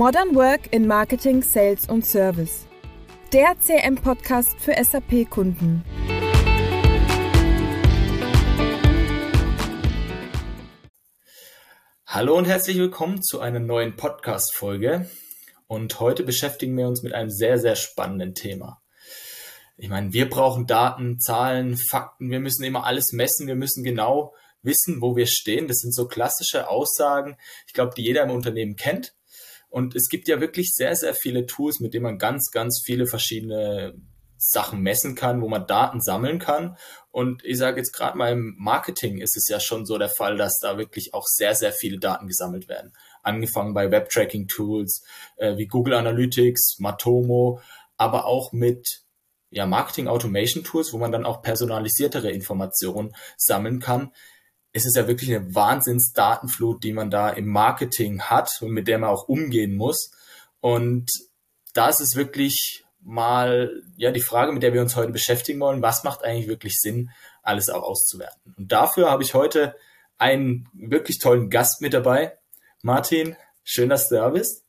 Modern Work in Marketing, Sales und Service. Der CM-Podcast für SAP-Kunden. Hallo und herzlich willkommen zu einer neuen Podcast-Folge. Und heute beschäftigen wir uns mit einem sehr, sehr spannenden Thema. Ich meine, wir brauchen Daten, Zahlen, Fakten. Wir müssen immer alles messen. Wir müssen genau wissen, wo wir stehen. Das sind so klassische Aussagen, ich glaube, die jeder im Unternehmen kennt. Und es gibt ja wirklich sehr, sehr viele Tools, mit denen man ganz, ganz viele verschiedene Sachen messen kann, wo man Daten sammeln kann. Und ich sage jetzt gerade mal im Marketing ist es ja schon so der Fall, dass da wirklich auch sehr, sehr viele Daten gesammelt werden. Angefangen bei Web-Tracking-Tools äh, wie Google Analytics, Matomo, aber auch mit ja, Marketing-Automation-Tools, wo man dann auch personalisiertere Informationen sammeln kann es ist ja wirklich eine Wahnsinnsdatenflut, die man da im Marketing hat und mit der man auch umgehen muss. Und da ist es wirklich mal ja die Frage, mit der wir uns heute beschäftigen wollen, was macht eigentlich wirklich Sinn, alles auch auszuwerten. Und dafür habe ich heute einen wirklich tollen Gast mit dabei. Martin, schön, dass du da bist.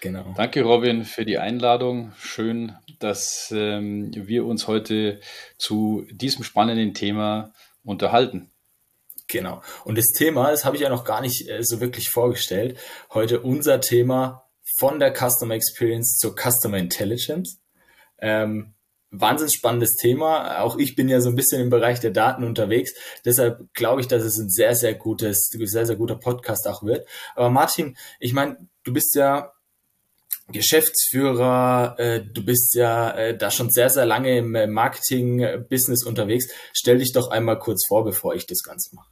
Genau. Danke, Robin, für die Einladung. Schön, dass ähm, wir uns heute zu diesem spannenden Thema unterhalten. Genau. Und das Thema, das habe ich ja noch gar nicht äh, so wirklich vorgestellt. Heute unser Thema von der Customer Experience zur Customer Intelligence. Ähm, wahnsinnig spannendes Thema. Auch ich bin ja so ein bisschen im Bereich der Daten unterwegs. Deshalb glaube ich, dass es ein sehr, sehr gutes, sehr, sehr guter Podcast auch wird. Aber Martin, ich meine, du bist ja Geschäftsführer, äh, du bist ja äh, da schon sehr, sehr lange im äh, Marketing-Business unterwegs. Stell dich doch einmal kurz vor, bevor ich das Ganze mache.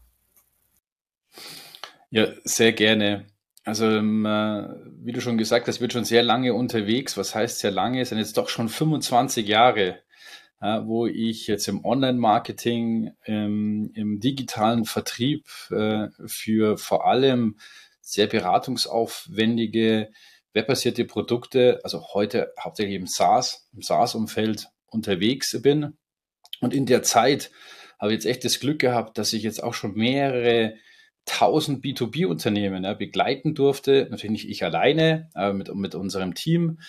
Ja, sehr gerne. Also, ähm, äh, wie du schon gesagt hast, wird schon sehr lange unterwegs. Was heißt sehr lange? Es sind jetzt doch schon 25 Jahre, wo ich jetzt im Online-Marketing, ähm, im digitalen Vertrieb für vor allem sehr beratungsaufwendige webbasierte Produkte, also heute hauptsächlich im SaaS, im SaaS-Umfeld unterwegs bin. Und in der Zeit habe ich jetzt echt das Glück gehabt, dass ich jetzt auch schon mehrere tausend B2B-Unternehmen ja, begleiten durfte. Natürlich nicht ich alleine, aber mit, mit unserem Team.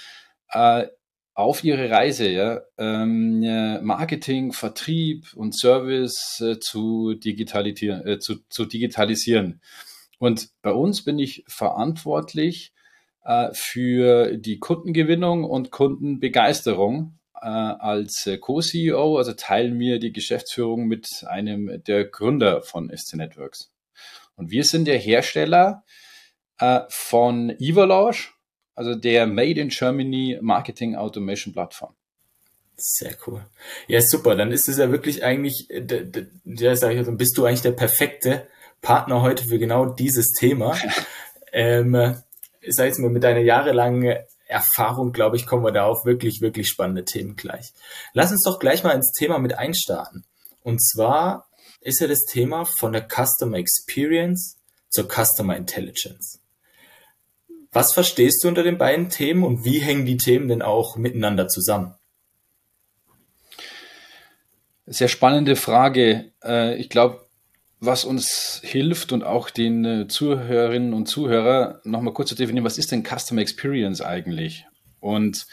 Äh, auf ihre Reise, ja, ähm, Marketing, Vertrieb und Service äh, zu, digitalisieren, äh, zu, zu digitalisieren. Und bei uns bin ich verantwortlich äh, für die Kundengewinnung und Kundenbegeisterung. Äh, als Co-CEO, also teilen wir die Geschäftsführung mit einem der Gründer von SC Networks. Und wir sind der Hersteller äh, von Evalanche, also der Made in Germany Marketing Automation Plattform. Sehr cool. Ja, super. Dann ist es ja wirklich eigentlich, ja, sag ich also, bist du eigentlich der perfekte Partner heute für genau dieses Thema. ähm, sag jetzt mal, mit deiner jahrelangen Erfahrung, glaube ich, kommen wir da auf wirklich, wirklich spannende Themen gleich. Lass uns doch gleich mal ins Thema mit einstarten. Und zwar ist ja das Thema von der Customer Experience zur Customer Intelligence. Was verstehst du unter den beiden Themen und wie hängen die Themen denn auch miteinander zusammen? Sehr spannende Frage. Äh, ich glaube, was uns hilft und auch den äh, Zuhörerinnen und Zuhörer nochmal kurz zu definieren, was ist denn Customer Experience eigentlich? Und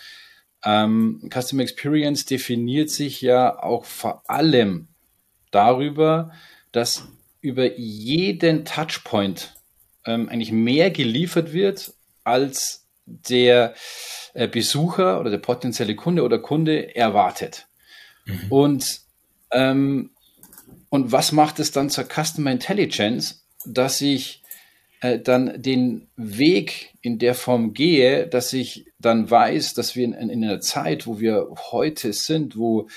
ähm, Customer Experience definiert sich ja auch vor allem darüber, dass über jeden Touchpoint ähm, eigentlich mehr geliefert wird, als der äh, Besucher oder der potenzielle Kunde oder Kunde erwartet. Mhm. Und ähm, und was macht es dann zur Customer Intelligence, dass ich äh, dann den Weg in der Form gehe, dass ich dann weiß, dass wir in, in einer Zeit, wo wir heute sind, wo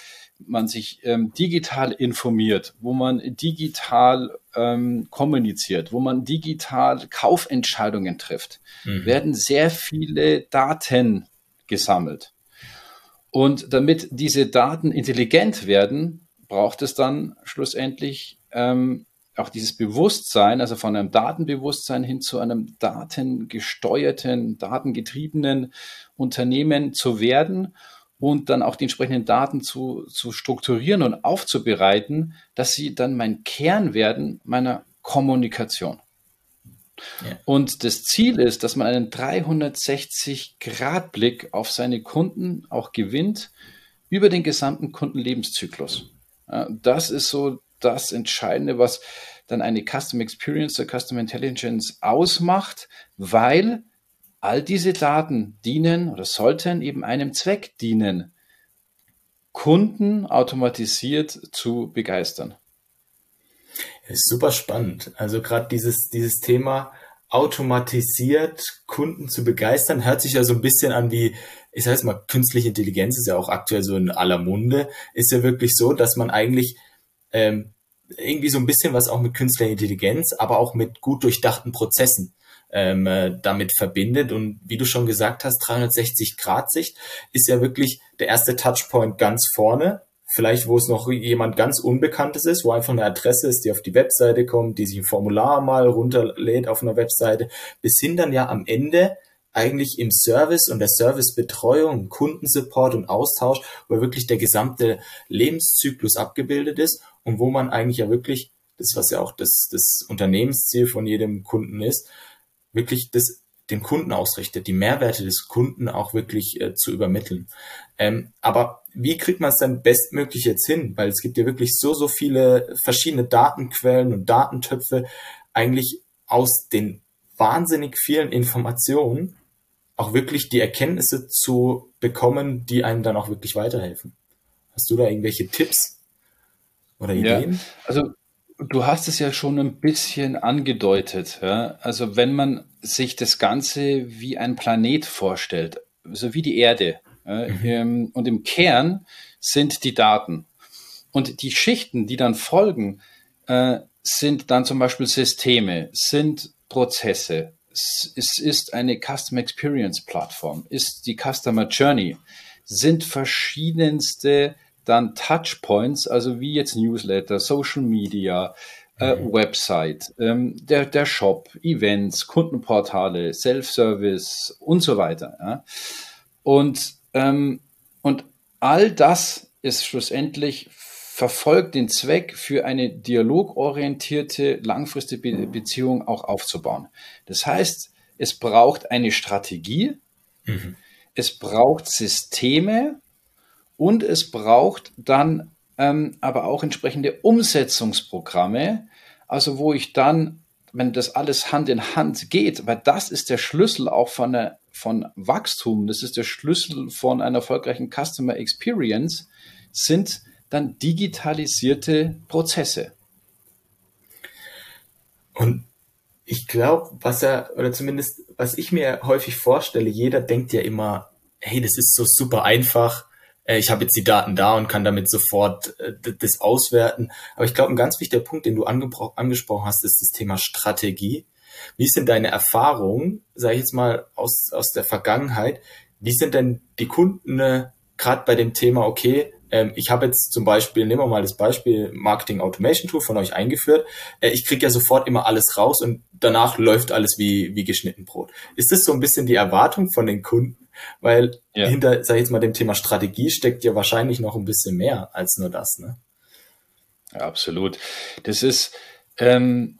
man sich ähm, digital informiert, wo man digital ähm, kommuniziert, wo man digital Kaufentscheidungen trifft, mhm. werden sehr viele Daten gesammelt. Und damit diese Daten intelligent werden, braucht es dann schlussendlich ähm, auch dieses Bewusstsein, also von einem Datenbewusstsein hin zu einem datengesteuerten, datengetriebenen Unternehmen zu werden und dann auch die entsprechenden Daten zu, zu strukturieren und aufzubereiten, dass sie dann mein Kern werden meiner Kommunikation. Ja. Und das Ziel ist, dass man einen 360-Grad-Blick auf seine Kunden auch gewinnt über den gesamten Kundenlebenszyklus. Ja, das ist so das Entscheidende, was dann eine Custom Experience oder Custom Intelligence ausmacht, weil all diese Daten dienen oder sollten eben einem Zweck dienen, Kunden automatisiert zu begeistern. Ist super spannend. Also gerade dieses, dieses Thema automatisiert Kunden zu begeistern, hört sich ja so ein bisschen an wie, ich sage jetzt mal, künstliche Intelligenz ist ja auch aktuell so in aller Munde. Ist ja wirklich so, dass man eigentlich ähm, irgendwie so ein bisschen was auch mit künstlicher Intelligenz, aber auch mit gut durchdachten Prozessen ähm, äh, damit verbindet. Und wie du schon gesagt hast, 360-Grad-Sicht ist ja wirklich der erste Touchpoint ganz vorne. Vielleicht, wo es noch jemand ganz Unbekanntes ist, wo einfach eine Adresse ist, die auf die Webseite kommt, die sich ein Formular mal runterlädt auf einer Webseite, bis hin dann ja am Ende eigentlich im Service und der Servicebetreuung, Kundensupport und Austausch, wo wirklich der gesamte Lebenszyklus abgebildet ist und wo man eigentlich ja wirklich, das was ja auch das, das Unternehmensziel von jedem Kunden ist, wirklich das dem Kunden ausrichtet, die Mehrwerte des Kunden auch wirklich äh, zu übermitteln. Ähm, aber wie kriegt man es dann bestmöglich jetzt hin? Weil es gibt ja wirklich so, so viele verschiedene Datenquellen und Datentöpfe, eigentlich aus den wahnsinnig vielen Informationen auch wirklich die Erkenntnisse zu bekommen, die einem dann auch wirklich weiterhelfen. Hast du da irgendwelche Tipps oder Ideen? Ja, also Du hast es ja schon ein bisschen angedeutet. Ja? Also wenn man sich das Ganze wie ein Planet vorstellt, so wie die Erde? Mhm. und im Kern sind die Daten. Und die Schichten, die dann folgen, äh, sind dann zum Beispiel Systeme, sind Prozesse, es ist eine Customer Experience Plattform, ist die Customer Journey, sind verschiedenste dann Touchpoints, also wie jetzt Newsletter, Social Media, äh, mhm. Website, ähm, der, der Shop, Events, Kundenportale, Self-Service und so weiter. Ja. Und, ähm, und all das ist schlussendlich verfolgt den Zweck, für eine dialogorientierte, langfristige Beziehung auch aufzubauen. Das heißt, es braucht eine Strategie, mhm. es braucht Systeme, und es braucht dann ähm, aber auch entsprechende Umsetzungsprogramme, also wo ich dann, wenn das alles Hand in Hand geht, weil das ist der Schlüssel auch von, der, von Wachstum, das ist der Schlüssel von einer erfolgreichen Customer Experience, sind dann digitalisierte Prozesse. Und ich glaube, was er, oder zumindest was ich mir häufig vorstelle, jeder denkt ja immer, hey, das ist so super einfach, äh, ich habe jetzt die Daten da und kann damit sofort äh, das auswerten. Aber ich glaube, ein ganz wichtiger Punkt, den du angesprochen hast, ist das Thema Strategie. Wie sind deine Erfahrungen, sage ich jetzt mal aus, aus der Vergangenheit, wie sind denn die Kunden äh, gerade bei dem Thema, okay, ähm, ich habe jetzt zum Beispiel, nehmen wir mal das Beispiel Marketing Automation Tool von euch eingeführt. Äh, ich kriege ja sofort immer alles raus und danach läuft alles wie, wie geschnitten Brot. Ist das so ein bisschen die Erwartung von den Kunden? Weil ja. hinter, sag ich jetzt mal, dem Thema Strategie steckt ja wahrscheinlich noch ein bisschen mehr als nur das, ne? Ja, absolut. Das ist, ähm,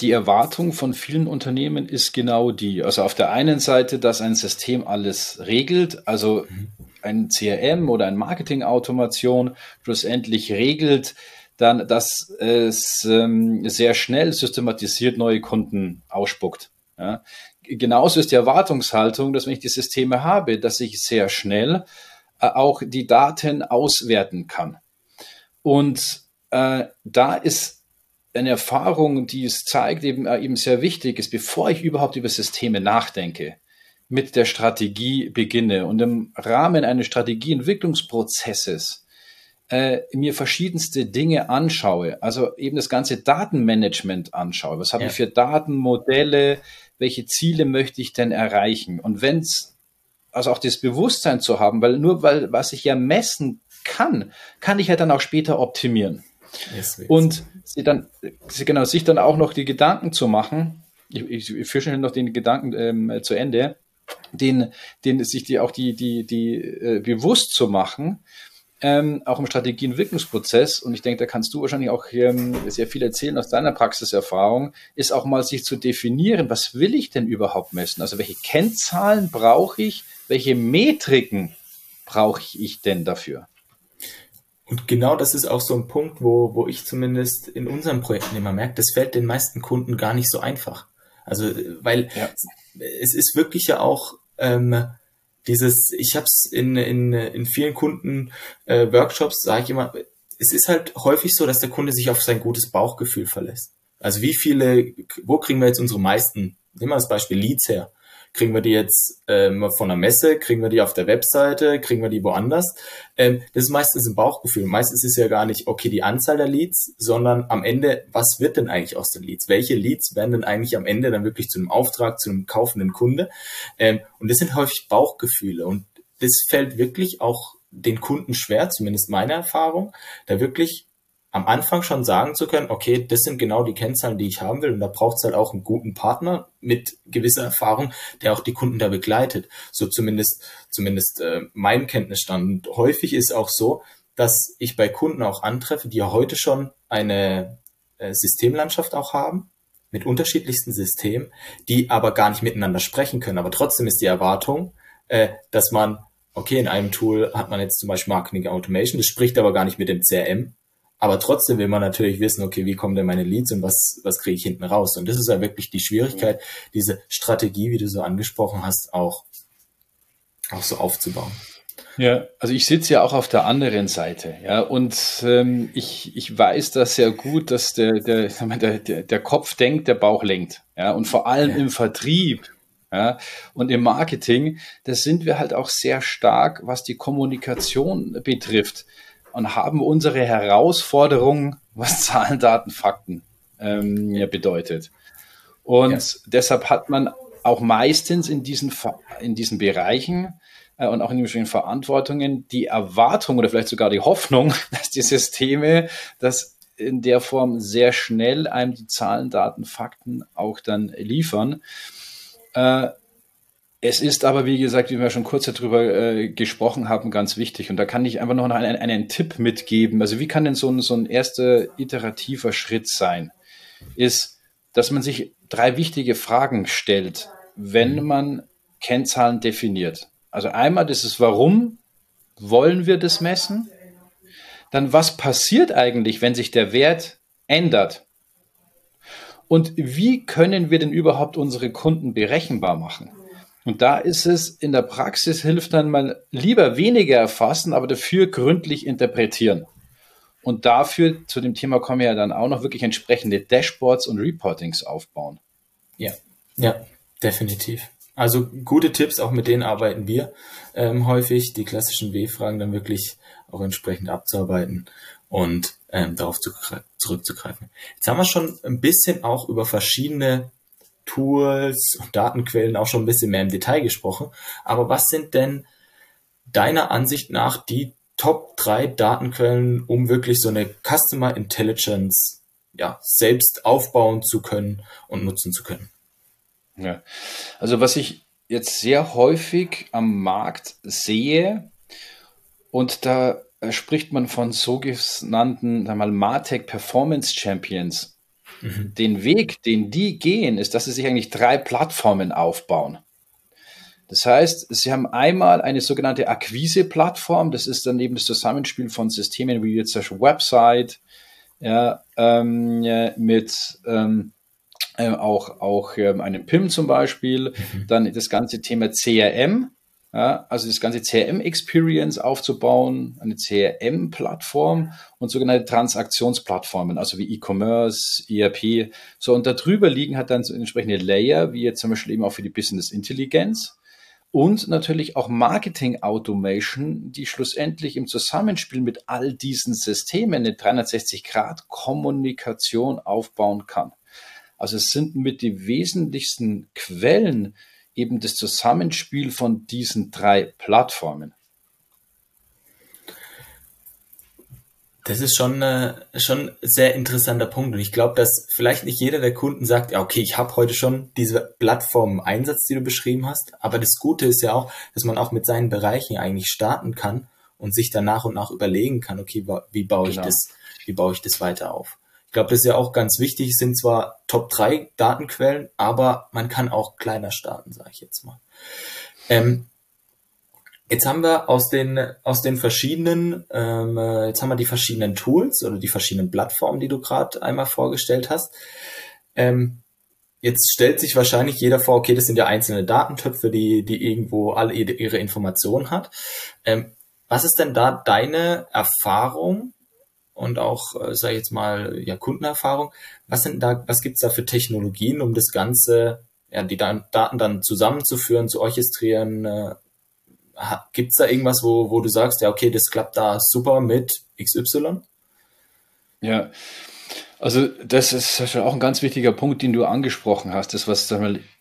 die Erwartung von vielen Unternehmen ist genau die. Also auf der einen Seite, dass ein System alles regelt, also mhm. Ein CRM oder ein Marketing-Automation schlussendlich regelt, dann, dass es ähm, sehr schnell systematisiert neue Kunden ausspuckt. Ja genauso ist die Erwartungshaltung, dass wenn ich die Systeme habe, dass ich sehr schnell äh, auch die Daten auswerten kann. Und äh, da ist eine Erfahrung, die es zeigt, eben, äh, eben sehr wichtig ist, bevor ich überhaupt über Systeme nachdenke, mit der Strategie beginne und im Rahmen eines Strategieentwicklungsprozesses äh, mir verschiedenste Dinge anschaue, also eben das ganze Datenmanagement anschaue. Was habe ja. ich für Datenmodelle? welche Ziele möchte ich denn erreichen? Und wenn es, also auch das Bewusstsein zu haben, weil nur weil, was ich ja messen kann, kann ich ja dann auch später optimieren. Yes, und sie dann, sie genau, sich dann auch noch die Gedanken zu machen, ich, ich, ich führe schon noch den Gedanken ähm, zu Ende, den, den sich die auch die, die, die äh, bewusst zu machen, ähm, auch im Strategieentwicklungsprozess, und ich denke, da kannst du wahrscheinlich auch ähm, sehr viel erzählen aus deiner Praxiserfahrung, ist auch mal sich zu definieren, was will ich denn überhaupt messen? Also welche Kennzahlen brauche ich, welche Metriken brauche ich denn dafür? Und genau das ist auch so ein Punkt, wo, wo ich zumindest in unseren Projekten immer merke, das fällt den meisten Kunden gar nicht so einfach. Also, weil ja. es ist wirklich ja auch ähm, dieses, ich habe es in, in, in vielen Kunden äh, sage ich immer, es ist halt häufig so, dass der Kunde sich auf sein gutes Bauchgefühl verlässt. Also wie viele, wo kriegen wir jetzt unsere meisten, nehmen wir das Beispiel Leads her. Kriegen wir die jetzt ähm, von der Messe? Kriegen wir die auf der Webseite? Kriegen wir die woanders? Ähm, das ist meistens ein Bauchgefühl. Meistens ist es ja gar nicht, okay, die Anzahl der Leads, sondern am Ende, was wird denn eigentlich aus den Leads? Welche Leads werden denn eigentlich am Ende dann wirklich zu einem Auftrag, zu einem kaufenden Kunde? Ähm, und das sind häufig Bauchgefühle. Und das fällt wirklich auch den Kunden schwer, zumindest meine Erfahrung, da wirklich am Anfang schon sagen zu können, okay, das sind genau die Kennzahlen, die ich haben will. Und da braucht es halt auch einen guten Partner mit gewisser Erfahrung, der auch die Kunden da begleitet. So zumindest, zumindest äh, mein Kenntnisstand. Und häufig ist auch so, dass ich bei Kunden auch antreffe, die ja heute schon eine äh, Systemlandschaft auch haben, mit unterschiedlichsten Systemen, die aber gar nicht miteinander sprechen können. Aber trotzdem ist die Erwartung, äh, dass man, okay, in einem Tool hat man jetzt zum Beispiel Marketing Automation, das spricht aber gar nicht mit dem CRM, aber trotzdem will man natürlich wissen, okay, wie kommen denn meine Leads und was, was kriege ich hinten raus? Und das ist ja wirklich die Schwierigkeit, diese Strategie, wie du so angesprochen hast, auch, auch so aufzubauen. Ja, also ich sitze ja auch auf der anderen Seite, ja, und ähm, ich, ich weiß das sehr gut, dass der, der, der, der Kopf denkt, der Bauch lenkt, ja, und vor allem ja. im Vertrieb, ja, und im Marketing, da sind wir halt auch sehr stark, was die Kommunikation betrifft und haben unsere Herausforderungen, was Zahlen, Daten, Fakten ähm, bedeutet. Und ja. deshalb hat man auch meistens in diesen, in diesen Bereichen äh, und auch in den verschiedenen Verantwortungen die Erwartung oder vielleicht sogar die Hoffnung, dass die Systeme das in der Form sehr schnell einem die Zahlen, Daten, Fakten auch dann liefern. Äh, es ist aber, wie gesagt, wie wir schon kurz darüber äh, gesprochen haben, ganz wichtig. Und da kann ich einfach noch einen, einen Tipp mitgeben. Also wie kann denn so ein, so ein erster iterativer Schritt sein? Ist, dass man sich drei wichtige Fragen stellt, wenn mhm. man Kennzahlen definiert. Also einmal das ist, warum wollen wir das messen? Dann, was passiert eigentlich, wenn sich der Wert ändert? Und wie können wir denn überhaupt unsere Kunden berechenbar machen? Und da ist es in der Praxis hilft dann mal lieber weniger erfassen, aber dafür gründlich interpretieren. Und dafür, zu dem Thema kommen ja dann auch noch wirklich entsprechende Dashboards und Reportings aufbauen. Ja, ja, definitiv. Also gute Tipps, auch mit denen arbeiten wir ähm, häufig, die klassischen W-Fragen dann wirklich auch entsprechend abzuarbeiten und ähm, darauf zu, zurückzugreifen. Jetzt haben wir schon ein bisschen auch über verschiedene Tools und Datenquellen auch schon ein bisschen mehr im Detail gesprochen. Aber was sind denn deiner Ansicht nach die Top 3 Datenquellen, um wirklich so eine Customer Intelligence ja, selbst aufbauen zu können und nutzen zu können? Ja, also was ich jetzt sehr häufig am Markt sehe, und da spricht man von sogenannten mal, Martech Performance Champions. Mhm. Den Weg, den die gehen, ist, dass sie sich eigentlich drei Plattformen aufbauen. Das heißt, sie haben einmal eine sogenannte Akquise-Plattform. Das ist dann eben das Zusammenspiel von Systemen wie jetzt zum Website, ja, ähm, ja, mit ähm, äh, auch, auch ähm, einem PIM zum Beispiel. Mhm. Dann das ganze Thema CRM. Ja, also das ganze CRM-Experience aufzubauen, eine CRM-Plattform und sogenannte Transaktionsplattformen, also wie E-Commerce, ERP. So, und darüber liegen halt dann so entsprechende Layer, wie jetzt zum Beispiel eben auch für die Business Intelligenz und natürlich auch Marketing Automation, die schlussendlich im Zusammenspiel mit all diesen Systemen eine 360-Grad-Kommunikation aufbauen kann. Also es sind mit die wesentlichsten Quellen, eben das Zusammenspiel von diesen drei Plattformen. Das ist schon, äh, schon ein sehr interessanter Punkt. Und ich glaube, dass vielleicht nicht jeder der Kunden sagt, ja, okay, ich habe heute schon diese Plattform Einsatz, die du beschrieben hast. Aber das Gute ist ja auch, dass man auch mit seinen Bereichen eigentlich starten kann und sich dann nach und nach überlegen kann, okay, wie baue ich genau. das, wie baue ich das weiter auf. Ich glaube, das ist ja auch ganz wichtig. Es sind zwar Top 3 Datenquellen, aber man kann auch kleiner starten, sage ich jetzt mal. Ähm, jetzt haben wir aus den, aus den verschiedenen, ähm, äh, jetzt haben wir die verschiedenen Tools oder die verschiedenen Plattformen, die du gerade einmal vorgestellt hast. Ähm, jetzt stellt sich wahrscheinlich jeder vor, okay, das sind ja einzelne Datentöpfe, die, die irgendwo alle ihre Informationen hat. Ähm, was ist denn da deine Erfahrung und auch, äh, sage ich jetzt mal, ja, Kundenerfahrung. Was sind da, was gibt's da für Technologien, um das Ganze, ja, die Daten dann zusammenzuführen, zu orchestrieren? Äh, gibt's da irgendwas, wo, wo du sagst, ja, okay, das klappt da super mit XY? Ja, also das ist schon auch ein ganz wichtiger Punkt, den du angesprochen hast. Das, was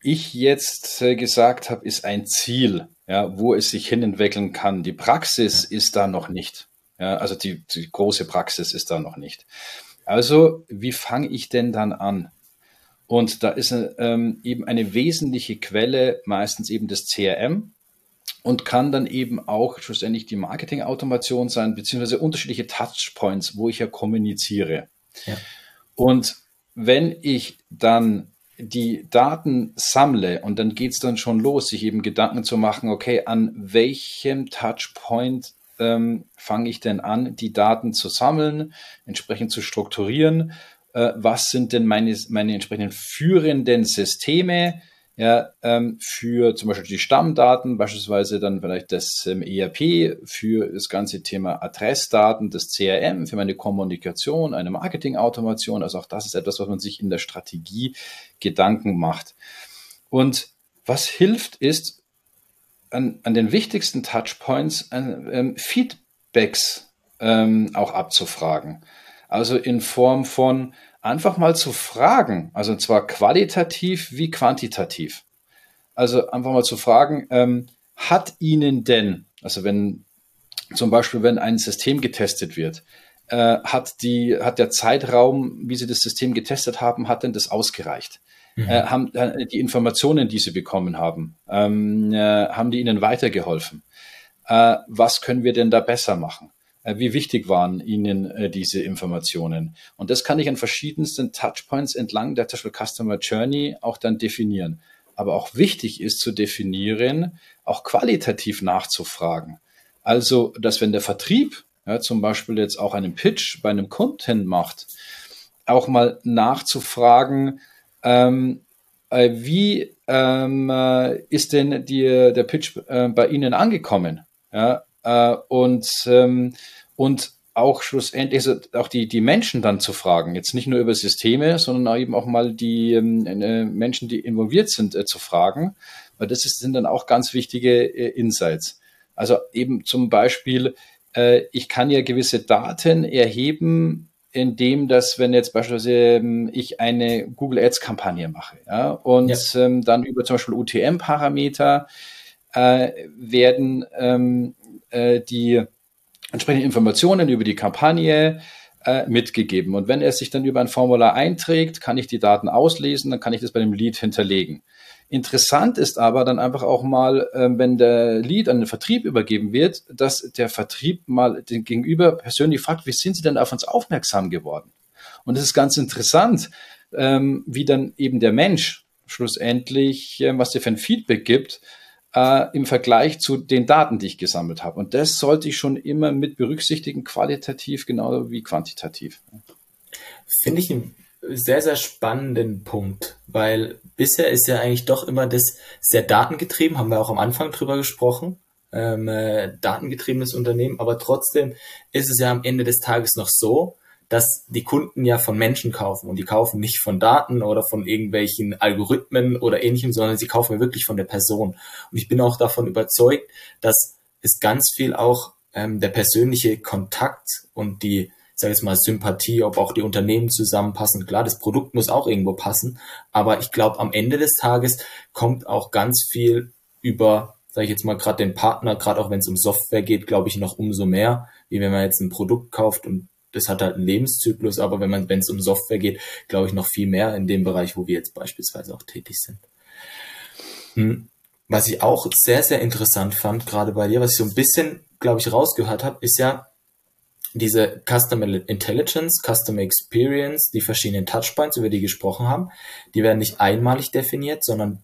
ich jetzt äh, gesagt habe, ist ein Ziel, ja, wo es sich hin entwickeln kann. Die Praxis ist da noch nicht. Ja, also die, die große Praxis ist da noch nicht. Also, wie fange ich denn dann an? Und da ist ähm, eben eine wesentliche Quelle meistens eben das CRM und kann dann eben auch schlussendlich die Marketing-Automation sein, beziehungsweise unterschiedliche Touchpoints, wo ich ja kommuniziere. Ja. Und wenn ich dann die Daten sammle und dann geht es dann schon los, sich eben Gedanken zu machen, okay, an welchem Touchpoint ähm, fange ich denn an, die Daten zu sammeln, entsprechend zu strukturieren? Äh, was sind denn meine, meine entsprechenden führenden Systeme? Ja, ähm, für zum Beispiel die Stammdaten, beispielsweise dann vielleicht das ähm, ERP, für das ganze Thema Adressdaten, das CRM, für meine Kommunikation, eine Marketingautomation. Also auch das ist etwas, was man sich in der Strategie Gedanken macht. Und was hilft, ist, an, an den wichtigsten Touchpoints ähm, Feedbacks ähm, auch abzufragen. Also in Form von einfach mal zu fragen, also zwar qualitativ wie quantitativ. Also einfach mal zu fragen, ähm, hat Ihnen denn, also wenn zum Beispiel, wenn ein System getestet wird, äh, hat, die, hat der Zeitraum, wie Sie das System getestet haben, hat denn das ausgereicht? Mhm. äh, haben äh, die Informationen, die sie bekommen haben, ähm, äh, haben die ihnen weitergeholfen? Äh, was können wir denn da besser machen? Äh, wie wichtig waren Ihnen äh, diese Informationen? Und das kann ich an verschiedensten Touchpoints entlang der Customer Journey auch dann definieren. Aber auch wichtig ist zu definieren, auch qualitativ nachzufragen. Also, dass wenn der Vertrieb ja, zum Beispiel jetzt auch einen Pitch bei einem Kunden macht, auch mal nachzufragen, ähm, äh, wie ähm, äh, ist denn die, der Pitch äh, bei Ihnen angekommen? Ja, äh, und, ähm, und auch schlussendlich also auch die, die Menschen dann zu fragen, jetzt nicht nur über Systeme, sondern eben auch mal die ähm, äh, Menschen, die involviert sind, äh, zu fragen, weil das ist, sind dann auch ganz wichtige Insights. Also eben zum Beispiel, ich kann ja gewisse Daten erheben in dem, dass wenn jetzt beispielsweise ähm, ich eine Google Ads Kampagne mache ja, und ja. Ähm, dann über zum Beispiel UTM-Parameter äh, werden ähm, äh, die entsprechenden Informationen über die Kampagne äh, mitgegeben. Und wenn er sich dann über ein Formular einträgt, kann ich die Daten auslesen, dann kann ich das bei dem Lead hinterlegen. Interessant ist aber dann einfach auch mal, äh, wenn der Lead an den Vertrieb übergeben wird, dass der Vertrieb mal den Gegenüber persönlich fragt, wie sind Sie denn auf uns aufmerksam geworden? Und es ist ganz interessant, ähm, wie dann eben der Mensch schlussendlich, äh, was dir für ein Feedback gibt, äh, im Vergleich zu den Daten, die ich gesammelt habe. Und das sollte ich schon immer mit berücksichtigen, qualitativ genauso wie quantitativ. Finde ich ein sehr, sehr spannenden Punkt, weil bisher ist ja eigentlich doch immer das sehr datengetrieben, haben wir auch am Anfang drüber gesprochen, ähm, äh, datengetriebenes Unternehmen, aber trotzdem ist es ja am Ende des Tages noch so, dass die Kunden ja von Menschen kaufen und die kaufen nicht von Daten oder von irgendwelchen Algorithmen oder ähnlichem, sondern sie kaufen wirklich von der Person. Und ich bin auch davon überzeugt, dass es ganz viel auch ähm, der persönliche Kontakt und die sage jetzt mal, Sympathie, ob auch die Unternehmen zusammenpassen. Klar, das Produkt muss auch irgendwo passen, aber ich glaube, am Ende des Tages kommt auch ganz viel über, sage ich jetzt mal, gerade den Partner, gerade auch wenn es um Software geht, glaube ich, noch umso mehr, wie wenn man jetzt ein Produkt kauft und das hat halt einen Lebenszyklus, aber wenn man, wenn es um Software geht, glaube ich noch viel mehr in dem Bereich, wo wir jetzt beispielsweise auch tätig sind. Hm. was ich auch sehr, sehr interessant fand, gerade bei dir, was ich so ein bisschen, glaube ich, rausgehört habe, ist ja diese Customer Intelligence, Customer Experience, die verschiedenen Touchpoints, über die gesprochen haben, die werden nicht einmalig definiert, sondern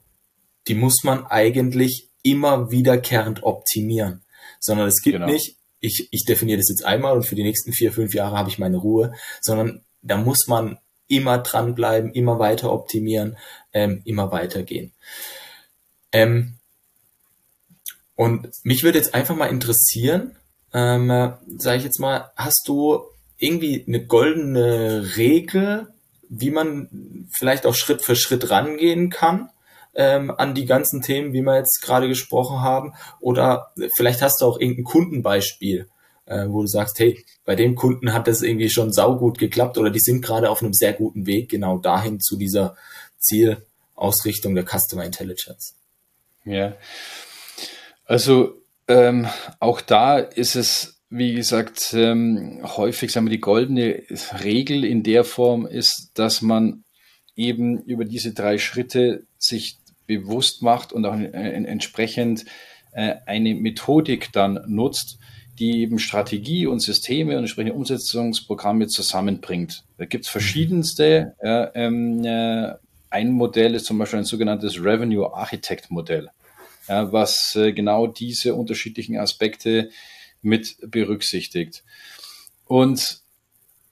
die muss man eigentlich immer wiederkehrend optimieren. Sondern es gibt genau. nicht, ich, ich definiere das jetzt einmal und für die nächsten vier, fünf Jahre habe ich meine Ruhe, sondern da muss man immer dranbleiben, immer weiter optimieren, ähm, immer weitergehen. Ähm, und mich würde jetzt einfach mal interessieren, ähm, sage ich jetzt mal, hast du irgendwie eine goldene Regel, wie man vielleicht auch Schritt für Schritt rangehen kann ähm, an die ganzen Themen, wie wir jetzt gerade gesprochen haben? Oder vielleicht hast du auch irgendein Kundenbeispiel, äh, wo du sagst, hey, bei dem Kunden hat das irgendwie schon saugut geklappt oder die sind gerade auf einem sehr guten Weg genau dahin zu dieser Zielausrichtung der Customer Intelligence. Ja, also ähm, auch da ist es, wie gesagt, ähm, häufig, sagen wir, die goldene Regel in der Form ist, dass man eben über diese drei Schritte sich bewusst macht und auch äh, entsprechend äh, eine Methodik dann nutzt, die eben Strategie und Systeme und entsprechende Umsetzungsprogramme zusammenbringt. Da gibt es verschiedenste. Äh, ähm, äh, ein Modell ist zum Beispiel ein sogenanntes Revenue Architect Modell ja, was äh, genau diese unterschiedlichen Aspekte mit berücksichtigt. Und,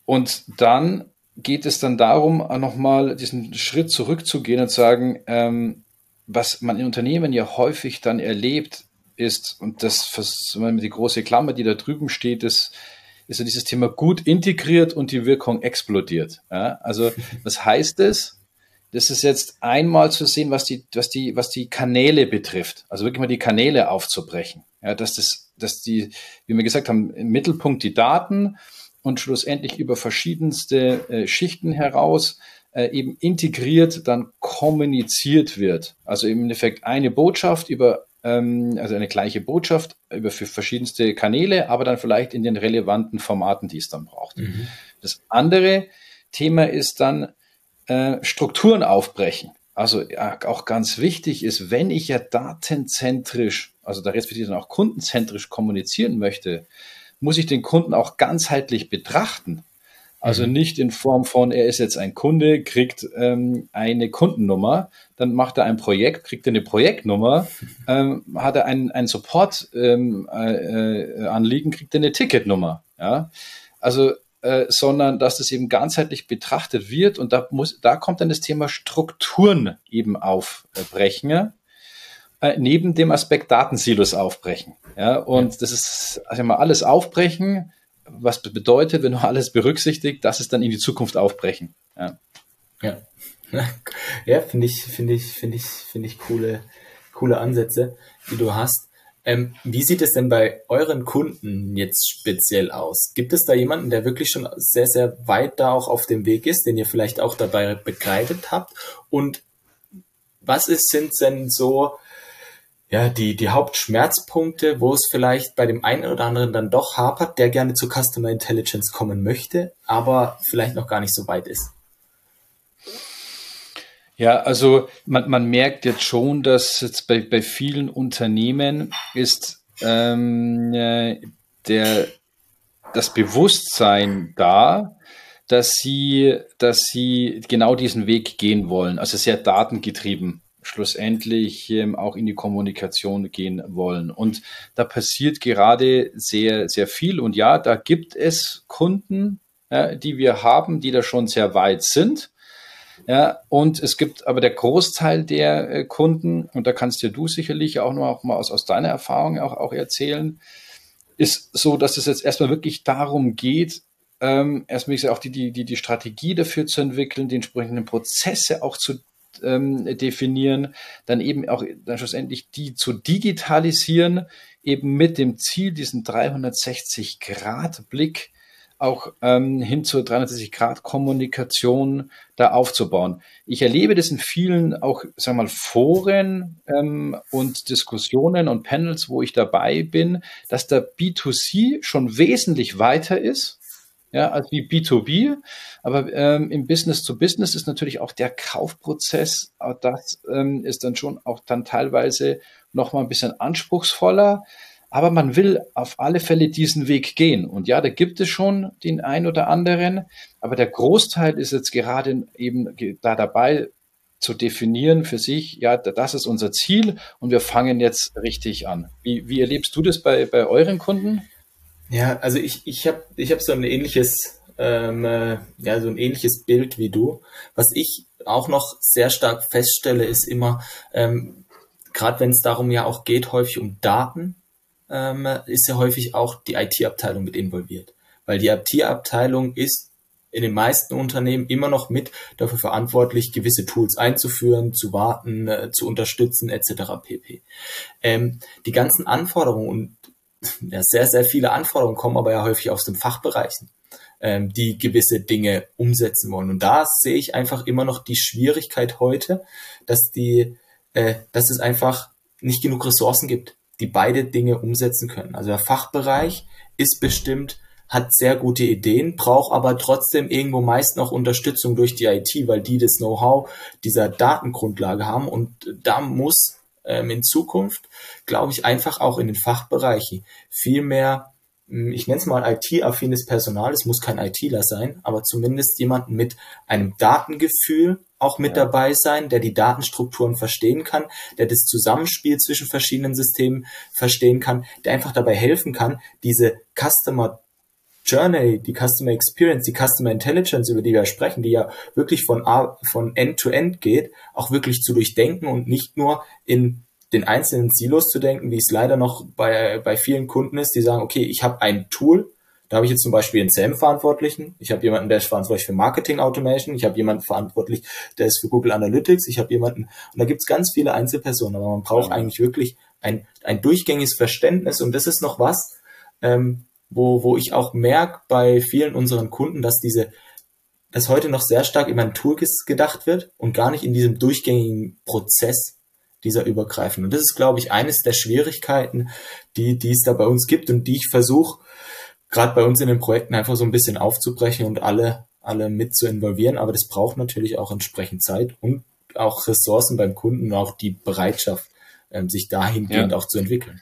und dann geht es dann darum, nochmal diesen Schritt zurückzugehen und sagen, ähm, was man in Unternehmen ja häufig dann erlebt, ist, und das die große Klammer, die da drüben steht, ist, ist ja dieses Thema gut integriert und die Wirkung explodiert. Ja? Also was heißt es? Das ist jetzt einmal zu sehen, was die, was die, was die Kanäle betrifft. Also wirklich mal die Kanäle aufzubrechen. Ja, dass das, dass die, wie wir gesagt haben, im Mittelpunkt die Daten und schlussendlich über verschiedenste äh, Schichten heraus äh, eben integriert dann kommuniziert wird. Also im Endeffekt eine Botschaft über, ähm, also eine gleiche Botschaft über für verschiedenste Kanäle, aber dann vielleicht in den relevanten Formaten, die es dann braucht. Mhm. Das andere Thema ist dann, äh, Strukturen aufbrechen. Also ja, auch ganz wichtig ist, wenn ich ja datenzentrisch, also da respektive dann auch kundenzentrisch kommunizieren möchte, muss ich den Kunden auch ganzheitlich betrachten. Also mhm. nicht in Form von, er ist jetzt ein Kunde, kriegt ähm, eine Kundennummer, dann macht er ein Projekt, kriegt er eine Projektnummer, ähm, hat er ein, ein Support-Anliegen, ähm, äh, kriegt er eine Ticketnummer. Ja? Also äh, sondern dass das eben ganzheitlich betrachtet wird und da muss, da kommt dann das Thema Strukturen eben aufbrechen, äh, neben dem Aspekt Datensilos aufbrechen. Ja, und das ist also mal alles aufbrechen, was bedeutet, wenn du alles berücksichtigt, das ist dann in die Zukunft aufbrechen. Ja. Ja. Ja, finde ich, finde ich, finde ich, finde ich coole, coole Ansätze, die du hast. Ähm, wie sieht es denn bei euren Kunden jetzt speziell aus? Gibt es da jemanden, der wirklich schon sehr, sehr weit da auch auf dem Weg ist, den ihr vielleicht auch dabei begleitet habt? Und was ist, sind denn so, ja, die, die Hauptschmerzpunkte, wo es vielleicht bei dem einen oder anderen dann doch hapert, der gerne zu Customer Intelligence kommen möchte, aber vielleicht noch gar nicht so weit ist? Ja, also man, man merkt jetzt schon, dass jetzt bei, bei vielen Unternehmen ist ähm, äh, der, das Bewusstsein da, dass sie, dass sie genau diesen Weg gehen wollen, also sehr datengetrieben schlussendlich ähm, auch in die Kommunikation gehen wollen. Und da passiert gerade sehr, sehr viel. Und ja, da gibt es Kunden, ja, die wir haben, die da schon sehr weit sind. Ja, und es gibt aber der Großteil der äh, Kunden, und da kannst dir du sicherlich auch noch mal aus, aus deiner Erfahrung auch, auch erzählen, ist so, dass es jetzt erstmal wirklich darum geht, ähm, erstmal auch die, die, die, die Strategie dafür zu entwickeln, die entsprechenden Prozesse auch zu ähm, definieren, dann eben auch dann schlussendlich die zu digitalisieren, eben mit dem Ziel, diesen 360-Grad-Blick auch ähm, hin zur 360-Grad-Kommunikation da aufzubauen. Ich erlebe das in vielen auch, sagen wir mal, Foren ähm, und Diskussionen und Panels, wo ich dabei bin, dass der B2C schon wesentlich weiter ist, ja, als wie B2B. Aber ähm, im Business to Business ist natürlich auch der Kaufprozess, das ähm, ist dann schon auch dann teilweise noch mal ein bisschen anspruchsvoller, aber man will auf alle Fälle diesen Weg gehen. Und ja, da gibt es schon den ein oder anderen, aber der Großteil ist jetzt gerade eben da dabei zu definieren für sich, ja, das ist unser Ziel und wir fangen jetzt richtig an. Wie, wie erlebst du das bei, bei euren Kunden? Ja, also ich, ich habe ich hab so ein ähnliches, ähm, äh, ja, so ein ähnliches Bild wie du. Was ich auch noch sehr stark feststelle, ist immer, ähm, gerade wenn es darum ja auch geht, häufig um Daten, ähm, ist ja häufig auch die IT-Abteilung mit involviert. Weil die IT-Abteilung ist in den meisten Unternehmen immer noch mit dafür verantwortlich, gewisse Tools einzuführen, zu warten, äh, zu unterstützen etc. pp. Ähm, die ganzen Anforderungen und ja, sehr, sehr viele Anforderungen kommen aber ja häufig aus den Fachbereichen, ähm, die gewisse Dinge umsetzen wollen. Und da sehe ich einfach immer noch die Schwierigkeit heute, dass die, äh, dass es einfach nicht genug Ressourcen gibt die beide Dinge umsetzen können. Also der Fachbereich ist bestimmt, hat sehr gute Ideen, braucht aber trotzdem irgendwo meist noch Unterstützung durch die IT, weil die das Know-how dieser Datengrundlage haben. Und da muss ähm, in Zukunft, glaube ich, einfach auch in den Fachbereichen viel mehr hm, ich nenne es mal IT-affines Personal, es muss kein ITler sein, aber zumindest jemanden mit einem Datengefühl auch mit ja. dabei sein, der die Datenstrukturen verstehen kann, der das Zusammenspiel zwischen verschiedenen Systemen verstehen kann, der einfach dabei helfen kann, diese Customer Journey, die Customer Experience, die Customer Intelligence, über die wir sprechen, die ja wirklich von, A, von End to End geht, auch wirklich zu durchdenken und nicht nur in den einzelnen Silos zu denken, wie es leider noch bei, bei vielen Kunden ist, die sagen, okay, ich habe ein Tool, da habe ich jetzt zum Beispiel einen SAM-Verantwortlichen, ich habe jemanden, der ist verantwortlich für Marketing Automation, ich habe jemanden verantwortlich, der ist für Google Analytics, ich habe jemanden, und da gibt es ganz viele Einzelpersonen, aber man braucht ja. eigentlich wirklich ein, ein durchgängiges Verständnis und das ist noch was, ähm, wo, wo ich auch merke bei vielen unseren Kunden, dass diese, dass heute noch sehr stark über ein Tool gedacht wird und gar nicht in diesem durchgängigen Prozess dieser übergreifen. Und das ist, glaube ich, eines der Schwierigkeiten, die, die es da bei uns gibt und die ich versuche, gerade bei uns in den Projekten einfach so ein bisschen aufzubrechen und alle, alle mit zu involvieren. Aber das braucht natürlich auch entsprechend Zeit und auch Ressourcen beim Kunden und auch die Bereitschaft, ähm, sich dahingehend ja. auch zu entwickeln.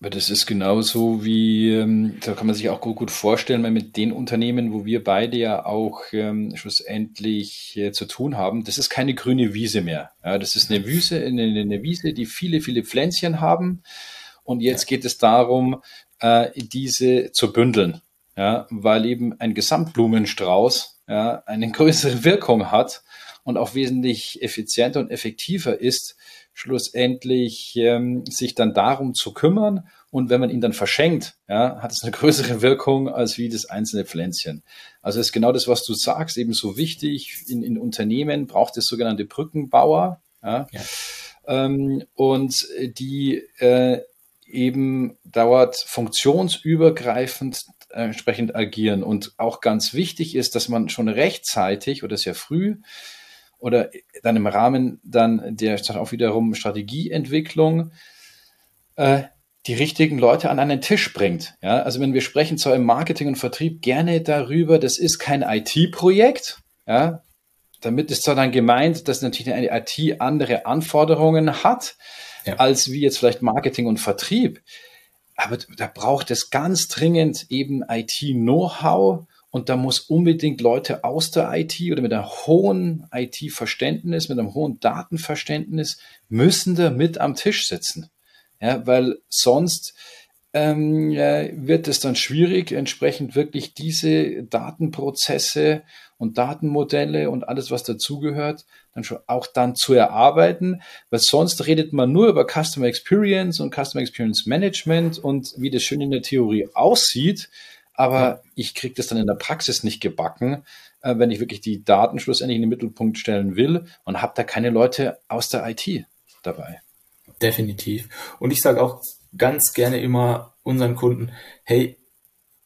Aber das ist genauso wie, ähm, da kann man sich auch gut, gut vorstellen, weil mit den Unternehmen, wo wir beide ja auch ähm, schlussendlich äh, zu tun haben, das ist keine grüne Wiese mehr. Ja, das ist eine Wiese, eine, eine Wiese, die viele, viele Pflänzchen haben. Und jetzt geht es darum, äh, diese zu bündeln. Ja, weil eben ein Gesamtblumenstrauß ja, eine größere Wirkung hat und auch wesentlich effizienter und effektiver ist, schlussendlich ähm, sich dann darum zu kümmern. Und wenn man ihn dann verschenkt, ja, hat es eine größere Wirkung als wie das einzelne Pflänzchen. Also ist genau das, was du sagst, eben so wichtig. In, in Unternehmen braucht es sogenannte Brückenbauer. Ja. ja. Ähm, und die äh, eben dauert funktionsübergreifend äh, entsprechend agieren. Und auch ganz wichtig ist, dass man schon rechtzeitig oder sehr früh oder dann im Rahmen dann der auch wiederum Strategieentwicklung äh, die richtigen Leute an einen Tisch bringt. Ja, also wenn wir sprechen zwar im Marketing und Vertrieb gerne darüber, das ist kein IT-Projekt, ja, damit ist zwar dann gemeint, dass natürlich eine IT andere Anforderungen hat, ja. als wie jetzt vielleicht Marketing und Vertrieb. Aber da braucht es ganz dringend eben IT-Know-how und da muss unbedingt Leute aus der IT oder mit einem hohen IT-Verständnis, mit einem hohen Datenverständnis, müssen da mit am Tisch sitzen. Ja, weil sonst ähm, ja, wird es dann schwierig, entsprechend wirklich diese Datenprozesse und Datenmodelle und alles, was dazugehört, dann schon auch dann zu erarbeiten, weil sonst redet man nur über Customer Experience und Customer Experience Management und wie das schön in der Theorie aussieht, aber ja. ich kriege das dann in der Praxis nicht gebacken, äh, wenn ich wirklich die Daten schlussendlich in den Mittelpunkt stellen will und habe da keine Leute aus der IT dabei. Definitiv. Und ich sage auch ganz gerne immer unseren Kunden, hey,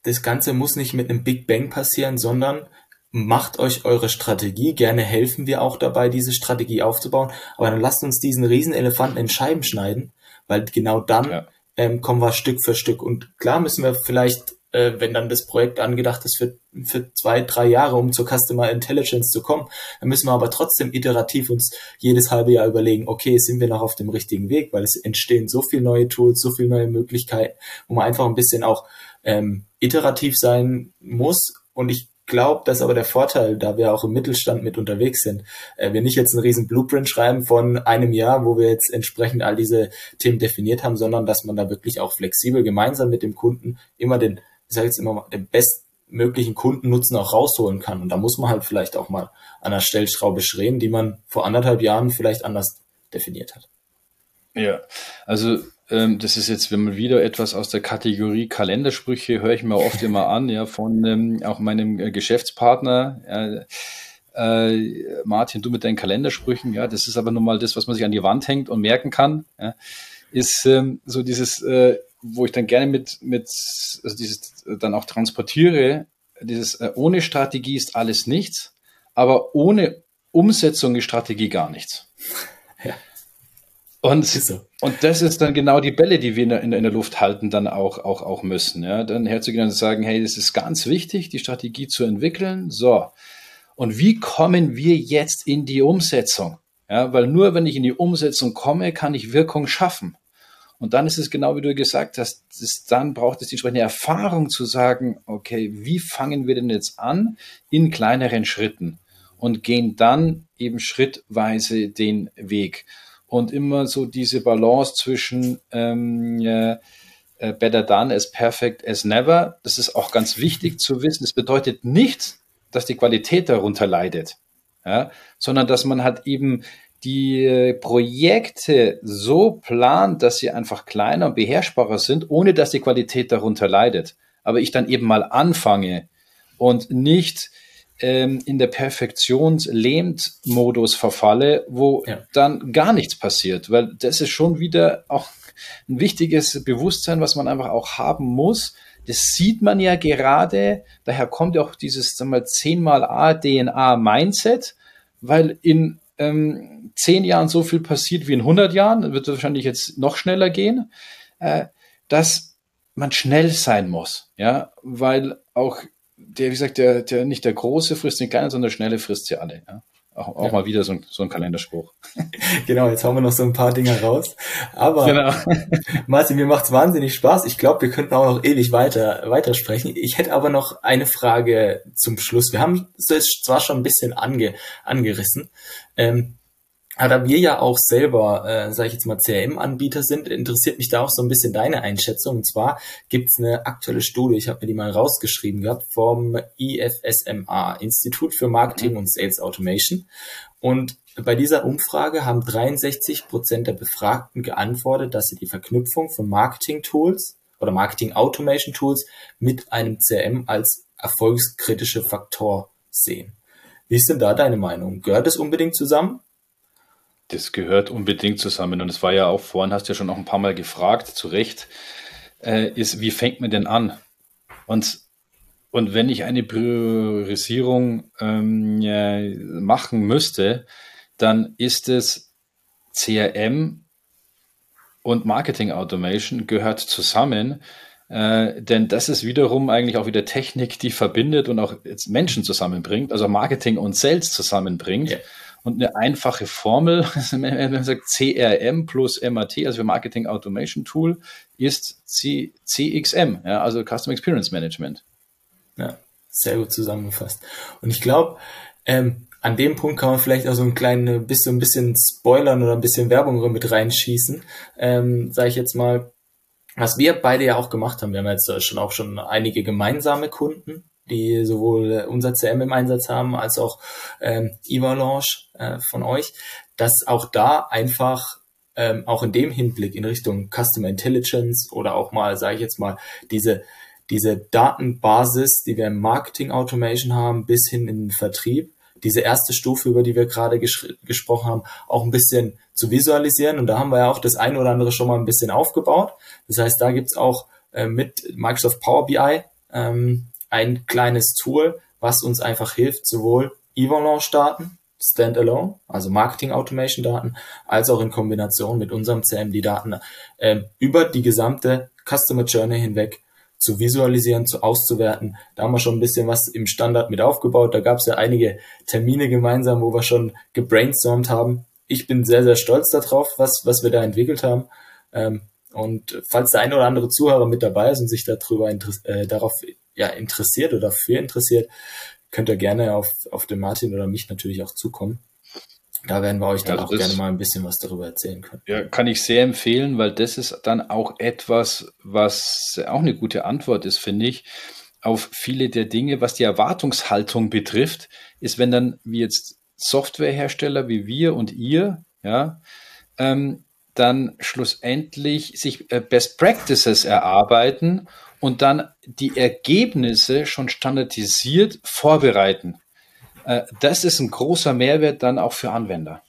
das Ganze muss nicht mit einem Big Bang passieren, sondern macht euch eure Strategie. Gerne helfen wir auch dabei, diese Strategie aufzubauen. Aber dann lasst uns diesen Riesenelefanten in Scheiben schneiden, weil genau dann ja. ähm, kommen wir Stück für Stück. Und klar müssen wir vielleicht äh, wenn dann das Projekt angedacht ist für, für zwei, drei Jahre, um zur Customer Intelligence zu kommen, dann müssen wir aber trotzdem iterativ uns jedes halbe Jahr überlegen, okay, sind wir noch auf dem richtigen Weg, weil es entstehen so viele neue Tools, so viele neue Möglichkeiten, wo man einfach ein bisschen auch ähm, iterativ sein muss. Und ich glaube, dass aber der Vorteil, da wir auch im Mittelstand mit unterwegs sind, äh, wir nicht jetzt einen riesen Blueprint schreiben von einem Jahr, wo wir jetzt entsprechend all diese Themen definiert haben, sondern dass man da wirklich auch flexibel gemeinsam mit dem Kunden immer den ich sage jetzt immer mal, den bestmöglichen Kundennutzen auch rausholen kann. Und da muss man halt vielleicht auch mal an der Stellschraube schrägen, die man vor anderthalb Jahren vielleicht anders definiert hat. Ja, also das ist jetzt, wenn man wieder etwas aus der Kategorie Kalendersprüche, höre ich mir oft immer an, ja, von ähm, auch meinem äh, Geschäftspartner. Äh, äh, Martin, du mit deinen Kalendersprüchen, ja, das ist aber nun mal das, was man sich an die Wand hängt und merken kann, ja, ist ähm, so dieses, äh, wo ich dann gerne mit, mit also dieses dann auch transportiere, dieses äh, ohne Strategie ist alles nichts, aber ohne Umsetzung ist Strategie gar nichts. Ja. Und, so. und das ist dann genau die Bälle, die wir in der, in der Luft halten, dann auch, auch, auch müssen. Ja? Dann herzugehen und sagen, hey, es ist ganz wichtig, die Strategie zu entwickeln. So. Und wie kommen wir jetzt in die Umsetzung? Ja, weil nur wenn ich in die Umsetzung komme, kann ich Wirkung schaffen. Und dann ist es genau wie du gesagt hast, das, dann braucht es die entsprechende Erfahrung zu sagen, okay, wie fangen wir denn jetzt an in kleineren Schritten und gehen dann eben schrittweise den Weg. Und immer so diese Balance zwischen ähm, äh, better done as perfect as never, das ist auch ganz wichtig zu wissen. Das bedeutet nicht, dass die Qualität darunter leidet, ja, sondern dass man halt eben die äh, Projekte so plant, dass sie einfach kleiner und beherrschbarer sind, ohne dass die Qualität darunter leidet. Aber ich dann eben mal anfange und nicht ähm, in der Perfektions-Lähmt-Modus verfalle, wo ja. dann gar nichts passiert, weil das ist schon wieder auch ein wichtiges Bewusstsein, was man einfach auch haben muss. Das sieht man ja gerade, daher kommt ja auch dieses sagen wir, 10 mal A DNA Mindset, weil in ähm, zehn Jahren so viel passiert wie in 100 Jahren, wird wahrscheinlich jetzt noch schneller gehen, äh, dass man schnell sein muss, ja, weil auch der, wie gesagt, der, der nicht der große frisst den kleinen, sondern der schnelle frisst sie alle, ja. Auch, auch ja. mal wieder so ein, so ein Kalenderspruch. genau, jetzt haben wir noch so ein paar Dinge raus. Aber genau. Martin, mir macht's wahnsinnig Spaß. Ich glaube, wir könnten auch noch ewig weiter weitersprechen. Ich hätte aber noch eine Frage zum Schluss. Wir haben es zwar schon ein bisschen ange, angerissen. Ähm, aber da wir ja auch selber, äh, sage ich jetzt mal, CRM-Anbieter sind, interessiert mich da auch so ein bisschen deine Einschätzung. Und zwar gibt's eine aktuelle Studie, ich habe mir die mal rausgeschrieben gehabt, vom IFSMA, Institut für Marketing und Sales Automation. Und bei dieser Umfrage haben 63 Prozent der Befragten geantwortet, dass sie die Verknüpfung von Marketing-Tools oder Marketing-Automation-Tools mit einem CRM als erfolgskritische Faktor sehen. Wie ist denn da deine Meinung? Gehört es unbedingt zusammen? Das gehört unbedingt zusammen. Und es war ja auch vorhin, hast du ja schon noch ein paar Mal gefragt, zu Recht, äh, ist, wie fängt man denn an? Und, und wenn ich eine Priorisierung ähm, ja, machen müsste, dann ist es CRM und Marketing Automation gehört zusammen. Äh, denn das ist wiederum eigentlich auch wieder Technik, die verbindet und auch Menschen zusammenbringt, also Marketing und Sales zusammenbringt. Yeah und eine einfache Formel, man sagt CRM plus MAT, also für Marketing Automation Tool, ist C CXM, ja, also Customer Experience Management. Ja, sehr gut zusammengefasst. Und ich glaube, ähm, an dem Punkt kann man vielleicht auch so ein kleines bisschen, ein bisschen spoilern oder ein bisschen Werbung mit reinschießen. Ähm, Sage ich jetzt mal, was wir beide ja auch gemacht haben. Wir haben jetzt schon auch schon einige gemeinsame Kunden, die sowohl äh, unser CM im Einsatz haben als auch ähm, Evalanche äh, von euch, dass auch da einfach ähm, auch in dem Hinblick in Richtung Customer Intelligence oder auch mal, sage ich jetzt mal, diese diese Datenbasis, die wir im Marketing Automation haben, bis hin in den Vertrieb, diese erste Stufe, über die wir gerade ges gesprochen haben, auch ein bisschen zu visualisieren. Und da haben wir ja auch das eine oder andere schon mal ein bisschen aufgebaut. Das heißt, da gibt's auch äh, mit Microsoft Power BI ähm, ein kleines Tool, was uns einfach hilft, sowohl Evalanche-Daten, Standalone, also Marketing Automation Daten, als auch in Kombination mit unserem CM die Daten äh, über die gesamte Customer Journey hinweg zu visualisieren, zu auszuwerten. Da haben wir schon ein bisschen was im Standard mit aufgebaut. Da gab es ja einige Termine gemeinsam, wo wir schon gebrainstormt haben. Ich bin sehr, sehr stolz darauf, was, was wir da entwickelt haben. Ähm, und falls der ein oder andere Zuhörer mit dabei ist und sich darüber äh, darauf ja, interessiert oder dafür interessiert, könnt ihr gerne auf, auf den Martin oder mich natürlich auch zukommen. Da werden wir euch dann ja, auch gerne mal ein bisschen was darüber erzählen können. Ja, kann ich sehr empfehlen, weil das ist dann auch etwas, was auch eine gute Antwort ist, finde ich, auf viele der Dinge, was die Erwartungshaltung betrifft, ist, wenn dann wie jetzt Softwarehersteller wie wir und ihr, ja, ähm, dann schlussendlich sich äh, Best Practices erarbeiten und dann die Ergebnisse schon standardisiert vorbereiten. Äh, das ist ein großer Mehrwert dann auch für Anwender.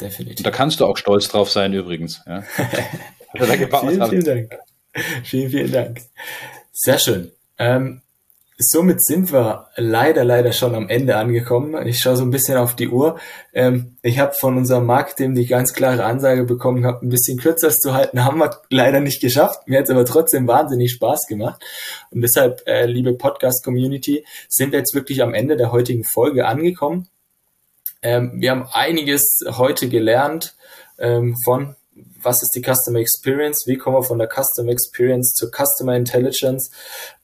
Definitiv. Und da kannst du auch stolz drauf sein, übrigens. Ja. vielen, vielen Dank. Vielen, vielen Dank. Sehr schön. Ähm, somit sind wir leider, leider schon am Ende angekommen. Ich schaue so ein bisschen auf die Uhr. Ähm, ich habe von unserem Marketing die ganz klare Ansage bekommen, habe ein bisschen kürzer zu halten, haben wir leider nicht geschafft. Mir hat es aber trotzdem wahnsinnig Spaß gemacht. Und deshalb, äh, liebe Podcast-Community, sind wir jetzt wirklich am Ende der heutigen Folge angekommen. Ähm, wir haben einiges heute gelernt ähm, von was ist die Customer Experience, wie kommen wir von der Customer Experience zur Customer Intelligence,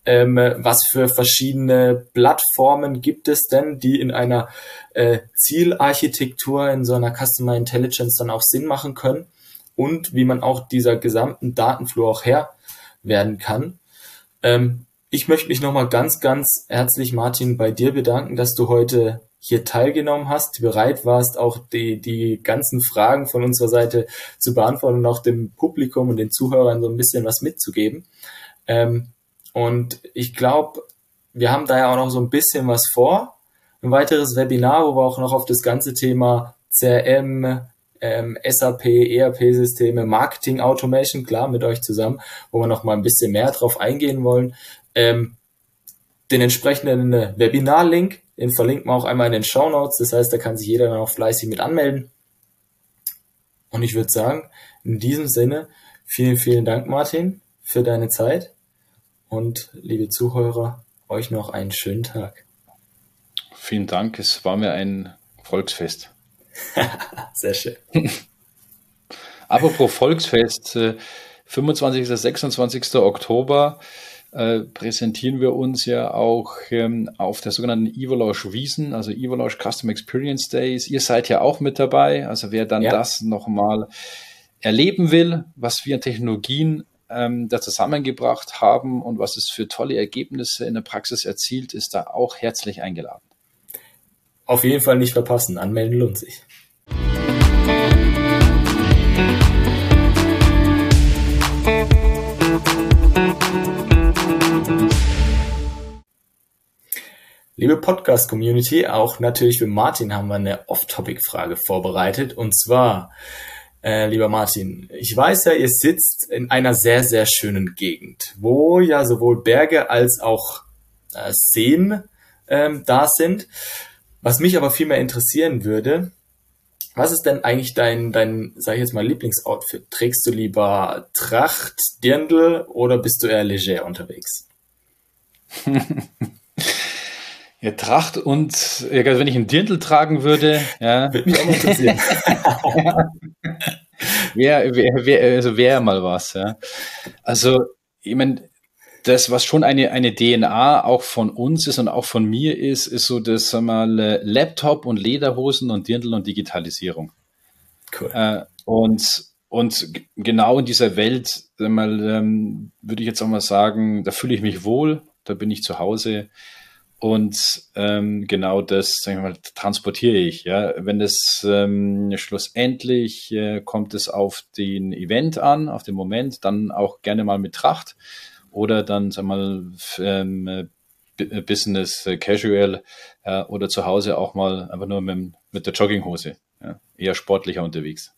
ähm, was für verschiedene Plattformen gibt es denn, die in einer äh, Zielarchitektur, in so einer Customer Intelligence dann auch Sinn machen können? Und wie man auch dieser gesamten Datenflow auch Herr werden kann. Ähm, ich möchte mich nochmal ganz, ganz herzlich, Martin, bei dir bedanken, dass du heute hier teilgenommen hast, bereit warst, auch die, die ganzen Fragen von unserer Seite zu beantworten und auch dem Publikum und den Zuhörern so ein bisschen was mitzugeben. Ähm, und ich glaube, wir haben da ja auch noch so ein bisschen was vor. Ein weiteres Webinar, wo wir auch noch auf das ganze Thema CRM, ähm, SAP, ERP-Systeme, Marketing Automation, klar, mit euch zusammen, wo wir noch mal ein bisschen mehr drauf eingehen wollen. Ähm, den entsprechenden Webinar-Link den verlinken wir auch einmal in den Show Notes. Das heißt, da kann sich jeder dann auch fleißig mit anmelden. Und ich würde sagen, in diesem Sinne, vielen, vielen Dank, Martin, für deine Zeit. Und liebe Zuhörer, euch noch einen schönen Tag. Vielen Dank. Es war mir ein Volksfest. Sehr schön. Apropos Volksfest, 25. Äh, 26. Oktober äh, präsentieren wir uns ja auch ähm, auf der sogenannten Evolush Wiesen, also Evolush Custom Experience Days. Ihr seid ja auch mit dabei. Also wer dann ja. das nochmal erleben will, was wir an Technologien ähm, da zusammengebracht haben und was es für tolle Ergebnisse in der Praxis erzielt, ist da auch herzlich eingeladen. Auf jeden Fall nicht verpassen. Anmelden lohnt sich. Liebe Podcast-Community, auch natürlich für Martin haben wir eine Off-Topic-Frage vorbereitet. Und zwar, äh, lieber Martin, ich weiß ja, ihr sitzt in einer sehr, sehr schönen Gegend, wo ja sowohl Berge als auch äh, Seen ähm, da sind. Was mich aber viel mehr interessieren würde, was ist denn eigentlich dein, dein, sag ich jetzt mal, Lieblingsoutfit? Trägst du lieber Tracht, Dirndl oder bist du eher leger unterwegs? Ja, Tracht und ja, also wenn ich einen Dirndl tragen würde, ja. Würde mich auch interessieren. wäre also wäre mal was, ja. Also, ich meine, das, was schon eine, eine DNA auch von uns ist und auch von mir ist, ist so das, sag mal, Laptop und Lederhosen und Dirndl und Digitalisierung. Cool. Äh, und, und genau in dieser Welt, mal, ähm, würde ich jetzt auch mal sagen, da fühle ich mich wohl, da bin ich zu Hause. Und ähm, genau das sag ich mal, transportiere ich. Ja, wenn es ähm, schlussendlich äh, kommt es auf den Event an, auf den Moment, dann auch gerne mal mit Tracht oder dann sag mal ähm, Business Casual äh, oder zu Hause auch mal einfach nur mit, mit der Jogginghose. Ja, eher sportlicher unterwegs.